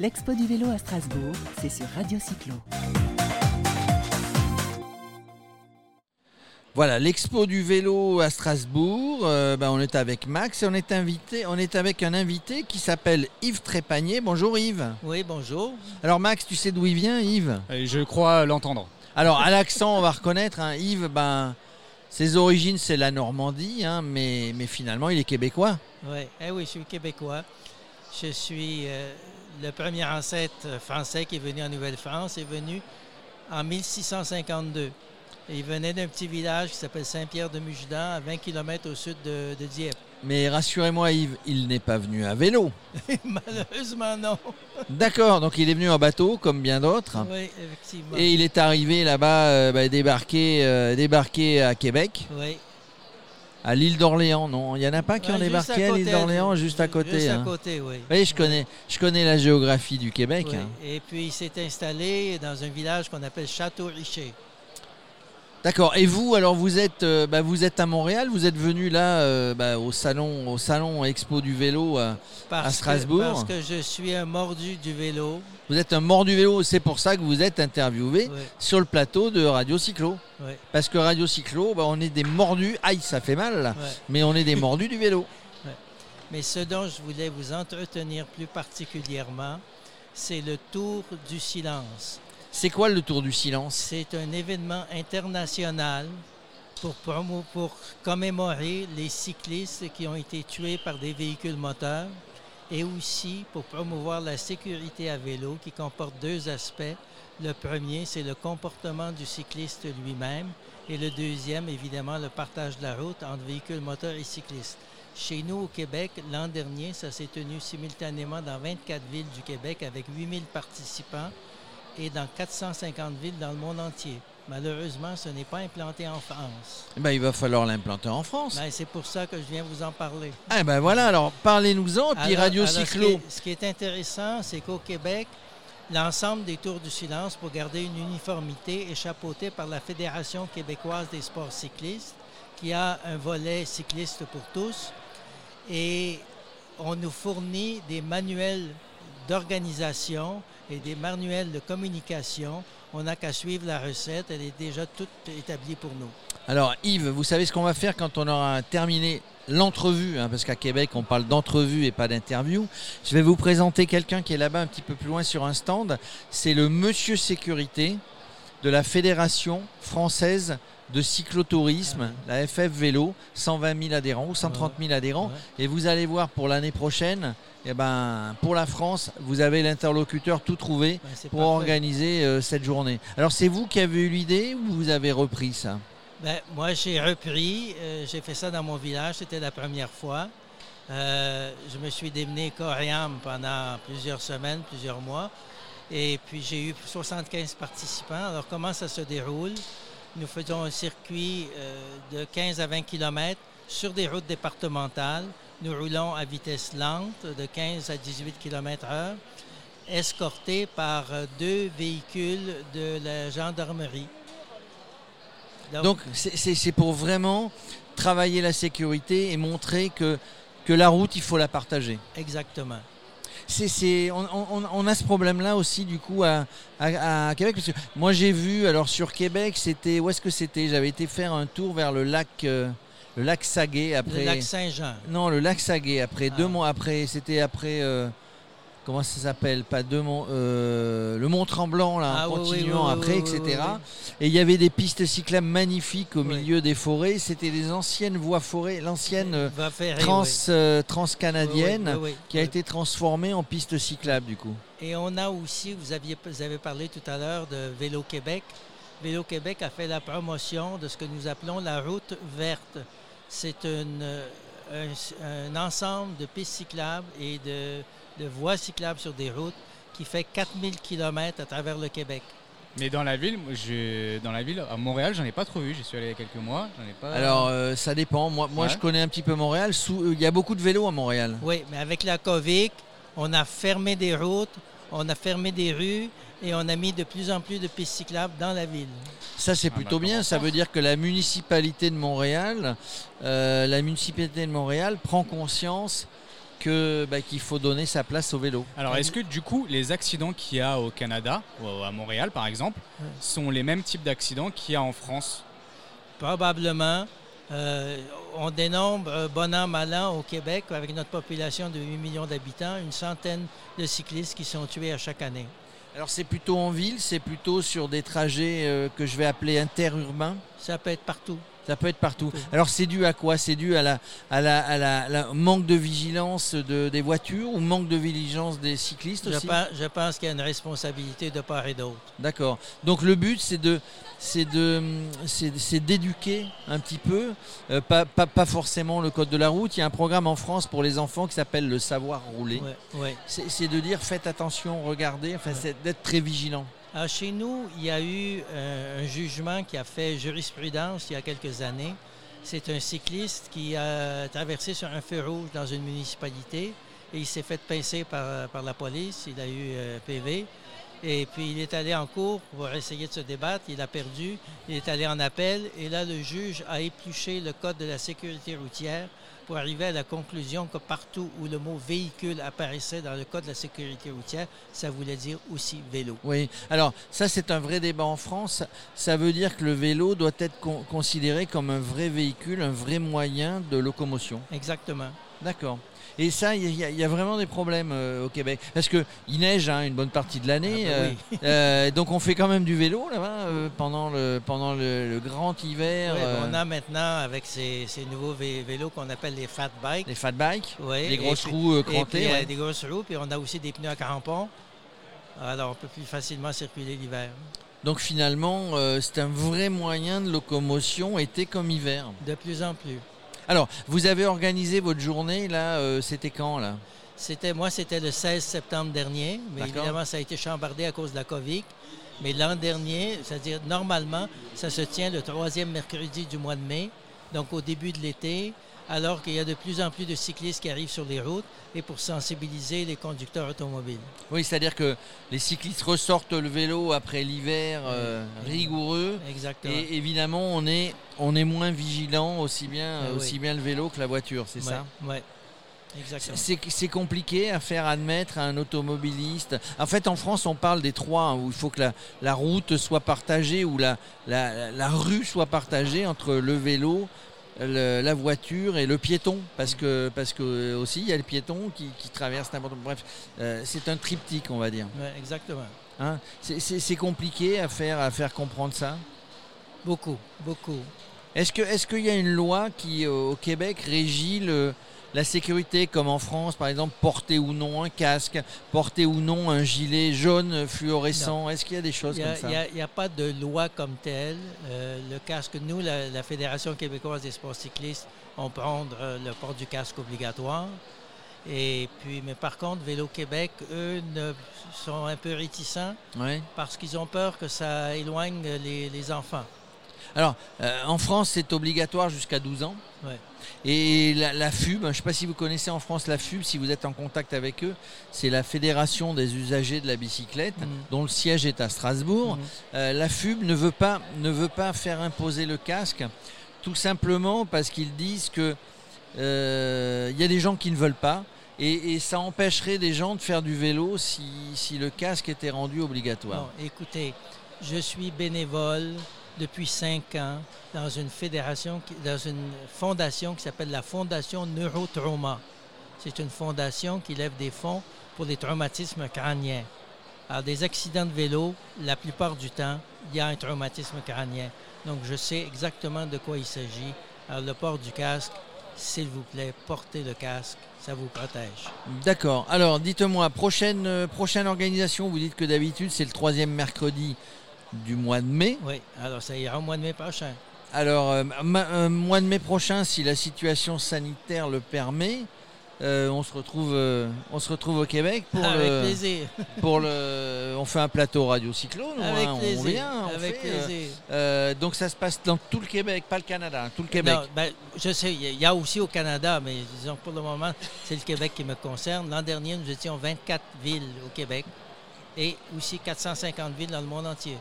L'Expo du vélo à Strasbourg, c'est sur Radio Cyclo. Voilà, l'expo du vélo à Strasbourg. euh, ben, on est avec Max et on est invité, on est avec un invité qui s'appelle Yves Trépanier. Bonjour Yves. Oui, bonjour. Alors Max, tu sais d'où il vient, Yves? Et je crois l'entendre. Alors à l'accent, on va reconnaître. hein, Yves, ben, ses origines c'est la Normandie, hein, mais, mais finalement il est québécois. Oui, eh oui, je suis québécois. Je suis euh, le premier ancêtre français qui est venu en Nouvelle-France, est venu en 1652. Et il venait d'un petit village qui s'appelle Saint-Pierre-de-Mugedan, à 20 km au sud de, de Dieppe. Mais rassurez-moi, Yves, il n'est pas venu à vélo. Malheureusement, non. D'accord, donc il est venu en bateau comme bien d'autres. Oui, effectivement. Et il est arrivé là-bas, euh, ben, débarqué, euh, débarqué à Québec, Oui. À l'île d'Orléans. Non, il n'y en a pas qui ont Ouais, juste débarqué à l'île d'Orléans, juste à côté. Juste à hein. côté, oui. Oui, je connais, je connais la géographie du Québec. Oui. hein. Et puis, il s'est installé dans un village qu'on appelle Château-Richer. D'accord. Et vous, alors vous êtes, euh, bah, vous êtes à Montréal. Vous êtes venu là euh, bah, au salon, au salon Expo du vélo. Parce À que- Strasbourg. parce que je suis un mordu du vélo. vous êtes un mort du vélo. C'est pour ça que vous êtes interviewé Oui, sur le plateau de Radio Cyclo. oui, Parce que Radio Cyclo, bah, on est des mordus. Aïe, ça fait mal. là. oui. Mais on est des mordus du vélo. Mais ce dont je voulais vous entretenir plus particulièrement, c'est le Tour du silence. C'est quoi le tour du silence? C'est un événement international pour, commémorer les cyclistes qui ont été tués par des véhicules moteurs et aussi pour promouvoir la sécurité à vélo qui comporte deux aspects. Le premier, c'est le comportement du cycliste lui-même et le deuxième, évidemment, le partage de la route entre véhicules moteurs et cyclistes. Chez nous, au Québec, l'an dernier, ça s'est tenu simultanément dans 24 villes du Québec avec 8000 participants et dans 450 villes dans le monde entier. Malheureusement, ce n'est pas implanté en France. Eh ben, il va falloir l'implanter en France. Ben, c'est pour ça que je viens vous en parler. Ah ben voilà, alors parlez-nous-en, puis Alors- Radio alors, ce qui Cyclo. est- Ce qui est intéressant, c'est qu'au Québec, l'ensemble des Tours du silence, pour garder une uniformité, est chapeauté par la Fédération québécoise des sports cyclistes, qui a un volet cycliste pour tous. Et on nous fournit des manuels d'organisation et des manuels de communication. On n'a qu'à suivre la recette, elle est déjà toute établie pour nous. Alors Yves, vous savez ce qu'on va faire quand on aura terminé l'entrevue, hein, parce qu'à Québec on parle d'entrevue et pas d'interview. Je vais vous présenter quelqu'un qui est là-bas un petit peu plus loin sur un stand. C'est le monsieur sécurité de la Fédération française de cyclotourisme, la FF Vélo, 120 000 adhérents ou 130 000 adhérents. Et vous allez voir pour l'année prochaine, eh ben, pour la France, vous avez l'interlocuteur tout trouvé Ben, pour organiser euh, cette journée. Alors c'est vous qui avez eu l'idée ou vous avez repris ça? Ben, moi, j'ai repris. euh, j'ai fait ça dans mon village. C'était la première fois. Euh, je me suis démené Coriam pendant plusieurs semaines, plusieurs mois. Et puis, j'ai eu 75 participants. Alors, comment ça se déroule? Nous faisons un circuit euh, de 15 à 20 km sur des routes départementales. Nous roulons à vitesse lente de 15 à 18 km heure, escortés par euh, deux véhicules de la gendarmerie. Donc c'est- pour vraiment travailler la sécurité et montrer que, que la route, il faut la partager. Exactement. C'est, c'est- on, on- on a ce problème-là aussi du coup à, à- à Québec. Parce que moi j'ai vu, alors sur Québec, c'était, où est-ce que c'était? J'avais été faire un tour vers le lac, euh, le lac Saguet après. Le lac Saint-Jean. Non, le lac Saguet après Ah. deux mois après, c'était après. euh, comment ça s'appelle? Pas deux monts, euh, le Mont Tremblant là, Ah en oui, continuant oui, après, oui, etc. Et il y avait des pistes cyclables magnifiques au milieu des forêts. C'était des anciennes voies forêts, l'ancienne euh, trans, euh, transcanadienne qui a été transformée en piste cyclable du coup. Et on a aussi, vous, aviez, vous avez parlé tout à l'heure de Vélo Québec. Vélo Québec a fait la promotion de ce que nous appelons la route verte. C'est une, euh, un, un ensemble de pistes cyclables et de, de voies cyclables sur des routes qui fait 4000 km à travers le Québec. Mais dans la ville, je, dans la ville, à Montréal, j'en ai pas trop vu. J'y suis allé il y a quelques mois. J'en ai pas. Alors euh, ça dépend. Moi, moi Ouais. je connais un petit peu Montréal. Euh, Il y a beaucoup de vélos à Montréal. Oui, mais avec la COVID, on a fermé des routes, on a fermé des rues et on a mis de plus en plus de pistes cyclables dans la ville. Ça, c'est Ah, plutôt bah, bien. Ça veut dire que la municipalité de Montréal, euh, la municipalité de Montréal prend conscience que bah, qu'il faut donner sa place au vélo. Alors, est-ce que du coup, les accidents qu'il y a au Canada, ou à Montréal par exemple, Ouais. sont les mêmes types d'accidents qu'il y a en France? Probablement. Euh, on dénombre, euh, bon an, mal an, au Québec, avec notre population de 8 millions d'habitants, une centaine de cyclistes qui sont tués à chaque année. Alors c'est plutôt en ville, c'est plutôt sur des trajets euh, que je vais appeler interurbains? Ça peut être partout. Ça peut être partout. Alors c'est dû à quoi? C'est dû à la, à la, à la- la manque de vigilance de, des voitures ou manque de vigilance des cyclistes Je, aussi? pense, je pense qu'il y a une responsabilité de part et d'autre. D'accord. Donc le but c'est de c'est de c'est d'éduquer un petit peu, euh, pas, pas, pas forcément le code de la route. Il y a un programme en France pour les enfants qui s'appelle le savoir rouler. Ouais, ouais. C'est de dire faites attention, regardez, enfin c'est d'être très vigilant. Alors, chez nous, il y a eu euh, un jugement qui a fait jurisprudence il y a quelques années. C'est un cycliste qui a traversé sur un feu rouge dans une municipalité et il s'est fait pincer par, par la police. Il a eu euh, PV. Et puis il est allé en cours pour essayer de se débattre. Il a perdu. Il est allé en appel. Et là, le juge a épluché le code de la sécurité routière pour arriver à la conclusion que partout où le mot véhicule apparaissait dans le code de la sécurité routière, ça voulait dire aussi vélo. Oui, alors ça c'est un vrai débat en France. Ça veut dire que le vélo doit être con- considéré comme un vrai véhicule, un vrai moyen de locomotion. Exactement. D'accord. Et ça, il y, a- il y a vraiment des problèmes euh, au Québec. Parce qu'il neige hein, une bonne partie de l'année. Ah bah euh, oui. euh, donc on fait quand même du vélo là-bas euh, pendant, le, pendant le, le grand hiver. Euh, On a maintenant avec ces, ces nouveaux vé- vélos qu'on appelle les fat bikes. les fat bikes, les grosses puis- roues euh, puis, crantées. euh, ouais. des grosses roues, puis on a aussi des pneus à crampons. Alors on peut plus facilement circuler l'hiver. Donc finalement, euh, c'est un vrai moyen de locomotion été comme hiver. De plus en plus. Alors, vous avez organisé votre journée là, euh, c'était quand là? C'était moi, c'était le 16 septembre dernier, mais évidemment ça a été chambardé à cause de la COVID. Mais l'an dernier, c'est-à-dire normalement, ça se tient le troisième mercredi du mois de mai, donc au début de l'été, alors qu'il y a de plus en plus de cyclistes qui arrivent sur les routes et pour sensibiliser les conducteurs automobiles. Oui, c'est-à-dire que les cyclistes ressortent le vélo après l'hiver euh, rigoureux. Exactement. Et évidemment, on est, on est moins vigilant, aussi bien, oui. aussi bien le vélo que la voiture, c'est ça Oui, exactement. c'est, c'est compliqué à faire admettre à un automobiliste. En fait, en France, on parle des trois, hein, où il faut que la, la route soit partagée, ou la, la, la rue soit partagée entre le vélo, le- la voiture et le piéton. Parce que, parce que aussi, il y a le piéton qui, qui traverse n'importe Bref, euh, c'est un triptyque, on va dire. Ouais, exactement. Hein c'est, compliqué à faire, à faire comprendre ça. Beaucoup, beaucoup. Est-ce que est-ce qu'il y a une loi qui euh, au Québec régit le- la sécurité comme en France par exemple porter ou non un casque, porter ou non un gilet jaune fluorescent Est-ce qu'il y a des choses Il comme ça? n'y a, pas de loi comme telle. Euh, le casque, nous, la, la Fédération québécoise des sports cyclistes, on prend euh, le port du casque obligatoire. Et puis, mais par contre, Vélo Québec, eux, ne, sont un peu réticents parce qu'ils ont peur que ça éloigne les, les enfants. Alors euh, en France c'est obligatoire jusqu'à 12 ans. Ouais. Et la, la FUB, je ne sais pas si vous connaissez en France la FUB, si vous êtes en contact avec eux, c'est la Fédération des usagers de la bicyclette, Mhm. dont le siège est à Strasbourg. Mhm. Euh, la FUB ne veut, pas, ne veut pas faire imposer le casque, tout simplement parce qu'ils disent que euh, il y a des gens qui ne veulent pas. Et, et ça empêcherait des gens de faire du vélo si, si le casque était rendu obligatoire. Écoutez, je suis bénévole depuis cinq ans dans une fédération, dans une fondation qui s'appelle la Fondation Neurotrauma. C'est une fondation qui lève des fonds pour les traumatismes crâniens. Alors, des accidents de vélo, la plupart du temps, il y a un traumatisme crânien. Donc, je sais exactement de quoi il s'agit. Alors, le port du casque, s'il vous plaît, portez le casque, ça vous protège. D'accord. Alors, dites-moi, prochaine, euh, prochaine organisation, vous dites que d'habitude c'est le troisième mercredi du mois de mai. Oui, alors ça ira au mois de mai prochain. Alors, euh, ma- euh, mois de mai prochain, si la situation sanitaire le permet, euh, on, se retrouve, euh, on se retrouve au Québec pour Avec le, plaisir. pour le. On fait un plateau radio cyclone. Avec on plaisir. vient, on avec fait, euh, plaisir. donc ça se passe dans tout le Québec, pas le Canada, hein, tout le Québec. Non, ben, je sais, il y y a aussi au Canada, mais disons que pour le moment, c'est le Québec qui me concerne. L'an dernier, nous étions 24 villes au Québec et aussi 450 villes dans le monde entier.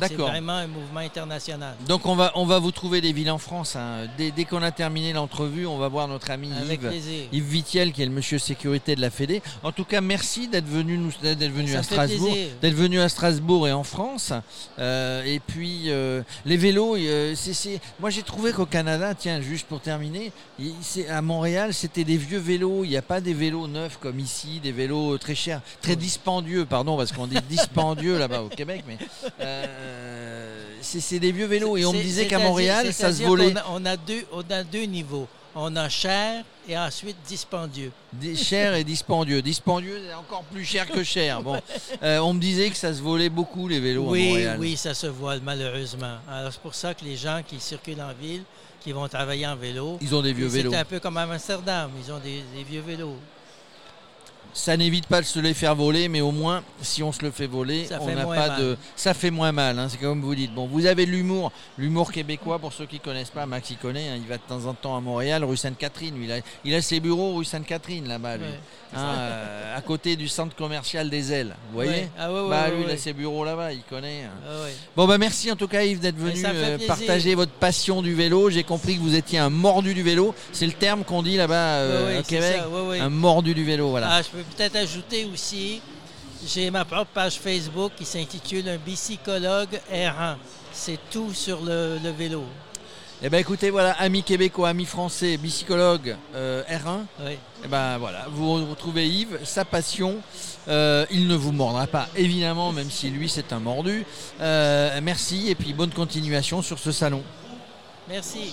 C'est vraiment un mouvement international. Donc on va, on va vous trouver des villes en France. hein. Dès, dès qu'on a terminé l'entrevue, on va voir notre ami Avec Yves. plaisir. Yves Vitiel, qui est le monsieur sécurité de la Fédé. En tout cas, merci d'être venu, nous, d'être venu Ça à Strasbourg, d'être venu à Strasbourg et en France. Euh, et puis euh, les vélos, euh, c'est, c'est- moi j'ai trouvé qu'au Canada, tiens, juste pour terminer, c'est- à Montréal, c'était des vieux vélos. Il n'y a pas des vélos neufs comme ici, des vélos très chers, très dispendieux, pardon, parce qu'on dit dispendieux là-bas au Québec, mais euh, c'est, c'est des vieux vélos. Et on me C'est- disait qu'à Montréal, ça se volait. a- On a, deux, on a deux niveaux. On a cher et ensuite dispendieux. Des- cher et dispendieux. Dispendieux, c'est encore plus cher que cher. Bon, Euh, on me disait que ça se volait beaucoup les vélos à Oui, Montréal. oui, ça se voit malheureusement. Alors c'est pour ça que les gens qui circulent en ville, qui vont travailler en vélo, Ils ont des vieux c'est vélos. un peu comme à Amsterdam, ils ont des, des vieux vélos. Ça n'évite pas de se les faire voler, mais au moins, si on se le fait voler, Ça on fait n'a moins pas mal. de. Ça fait moins mal. hein, c'est comme vous dites. Bon, vous avez l'humour, l'humour québécois. Pour ceux qui connaissent pas, Max y connaît. hein, il va de temps en temps à Montréal, rue Sainte-Catherine. Il a, il a ses bureaux rue Sainte-Catherine là-bas, lui. Ouais. Hein, euh, à côté du centre commercial des Ailes. Vous voyez Ouais. Ah ouais, ouais, Bah ouais, lui, il a ses bureaux là-bas. Il connaît. Ah ouais. Bon bah merci en tout cas Yves d'être venu euh, partager votre passion du vélo. J'ai compris que vous étiez un mordu du vélo. C'est le terme qu'on dit là-bas euh, au Québec. Un mordu du vélo, voilà. Ah, je peux peut-être ajouter aussi, j'ai ma propre page Facebook qui s'intitule Un bicycologue errant. C'est tout sur le, le vélo. Eh ben écoutez, voilà, amis québécois, amis français, bicycologue euh, R1. Oui. Eh ben voilà, vous retrouvez Yves, sa passion. Euh, il ne vous mordra pas, évidemment, même si lui c'est un mordu. Euh, merci et puis bonne continuation sur ce salon. Merci.